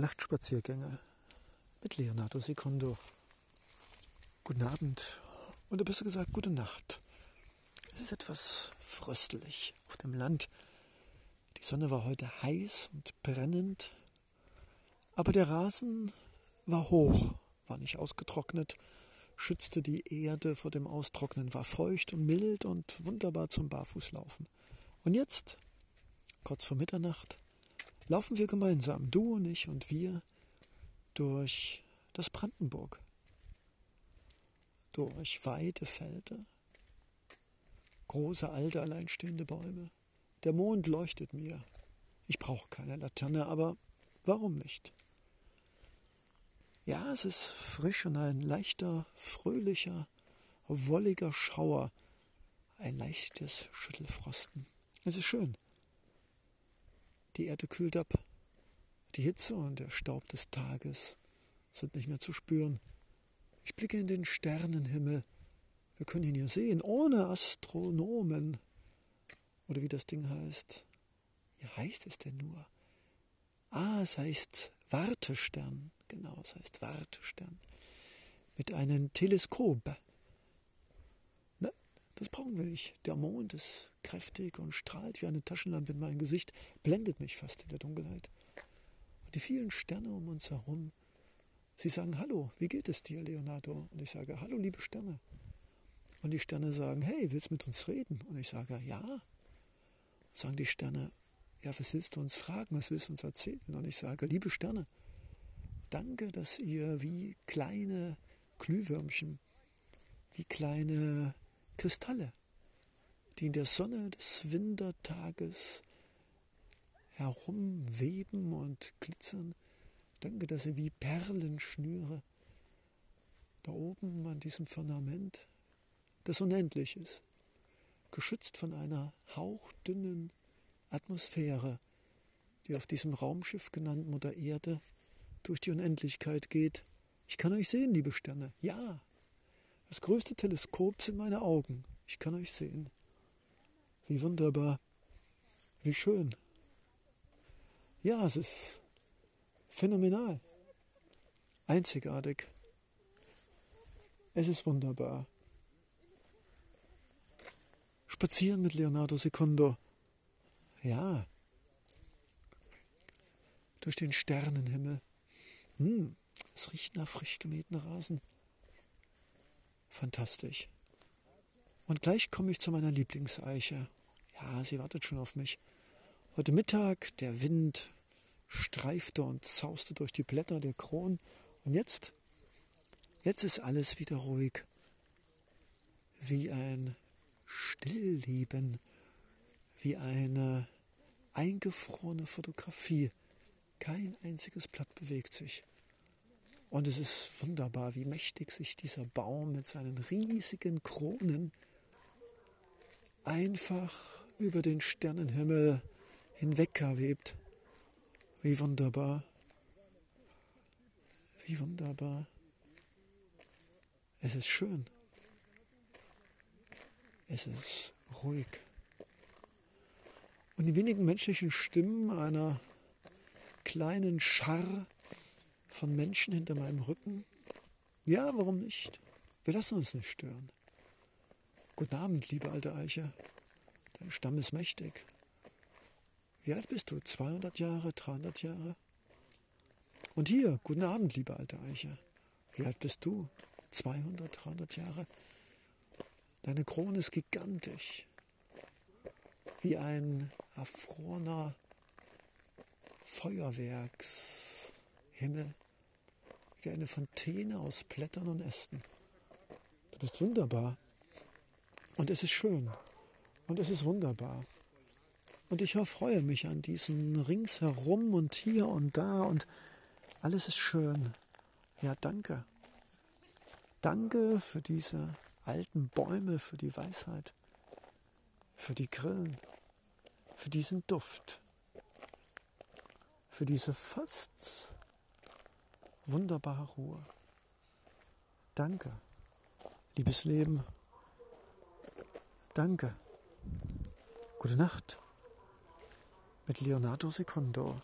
Nachtspaziergänge mit Leonardo Secondo. Guten Abend oder besser gesagt gute Nacht. Es ist etwas fröstelig auf dem Land. Die Sonne war heute heiß und brennend, aber der Rasen war hoch, war nicht ausgetrocknet, schützte die Erde vor dem Austrocknen, war feucht und mild und wunderbar zum Barfußlaufen. Und jetzt, kurz vor Mitternacht, laufen wir gemeinsam, du und ich und wir, durch das Brandenburg, durch weite Felder, große alte alleinstehende Bäume. Der Mond leuchtet mir. Ich brauche keine Laterne, aber warum nicht? Ja, es ist frisch und ein leichter, fröhlicher, wolliger Schauer, ein leichtes Schüttelfrosten. Es ist schön. Die Erde kühlt ab. Die Hitze und der Staub des Tages sind nicht mehr zu spüren. Ich blicke in den Sternenhimmel. Wir können ihn hier sehen, ohne Astronomen. Oder wie das Ding heißt. Wie heißt es denn nur? Ah, es heißt Wartestern. Genau, es heißt Wartestern. Mit einem Teleskop. Brauchen wir nicht. Der Mond ist kräftig und strahlt wie eine Taschenlampe in mein Gesicht, blendet mich fast in der Dunkelheit. Und die vielen Sterne um uns herum, sie sagen Hallo, wie geht es dir, Leonardo? Und ich sage Hallo, liebe Sterne. Und die Sterne sagen, hey, willst du mit uns reden? Und ich sage, ja. Sagen die Sterne, ja, was willst du uns fragen, was willst du uns erzählen? Und ich sage, liebe Sterne, danke, dass ihr wie kleine Glühwürmchen, wie kleine Kristalle, die in der Sonne des Wintertages herumweben und glitzern. Danke, dass sie wie Perlenschnüre da oben an diesem Firmament, das unendlich ist, geschützt von einer hauchdünnen Atmosphäre, die auf diesem Raumschiff genannt Mutter Erde durch die Unendlichkeit geht. Ich kann euch sehen, liebe Sterne. Ja, das größte Teleskop sind meine Augen. Ich kann euch sehen. Wie wunderbar. Wie schön. Ja, es ist phänomenal. Einzigartig. Es ist wunderbar. Spazieren mit Leonardo Secondo. Ja. Durch den Sternenhimmel. Hm, es riecht nach frisch gemähten Rasen. Fantastisch. Und gleich komme ich zu meiner Lieblingseiche. Ja, sie wartet schon auf mich. Heute Mittag, der Wind streifte und zauste durch die Blätter der Kronen. Und jetzt, jetzt ist alles wieder ruhig. Wie ein Stillleben, wie eine eingefrorene Fotografie. Kein einziges Blatt bewegt sich. Und es ist wunderbar, wie mächtig sich dieser Baum mit seinen riesigen Kronen einfach über den Sternenhimmel hinwegwebt. Wie wunderbar. Wie wunderbar. Es ist schön. Es ist ruhig. Und die wenigen menschlichen Stimmen einer kleinen Schar von Menschen hinter meinem Rücken? Ja, warum nicht? Wir lassen uns nicht stören. Guten Abend, liebe alte Eiche. Dein Stamm ist mächtig. Wie alt bist du? 200 Jahre, 300 Jahre? Und hier, guten Abend, liebe alte Eiche. Wie alt bist du? 200, 300 Jahre? Deine Krone ist gigantisch. Wie ein erfrorener Feuerwerkshimmel wie eine Fontäne aus Blättern und Ästen. Du bist wunderbar. Und es ist schön. Und es ist wunderbar. Und ich erfreue mich an diesen ringsherum und hier und da und alles ist schön. Ja, danke. Danke für diese alten Bäume, für die Weisheit, für die Grillen, für diesen Duft, für diese fast wunderbare Ruhe. Danke, liebes Leben. Danke. Gute Nacht mit Leonardo Secondo.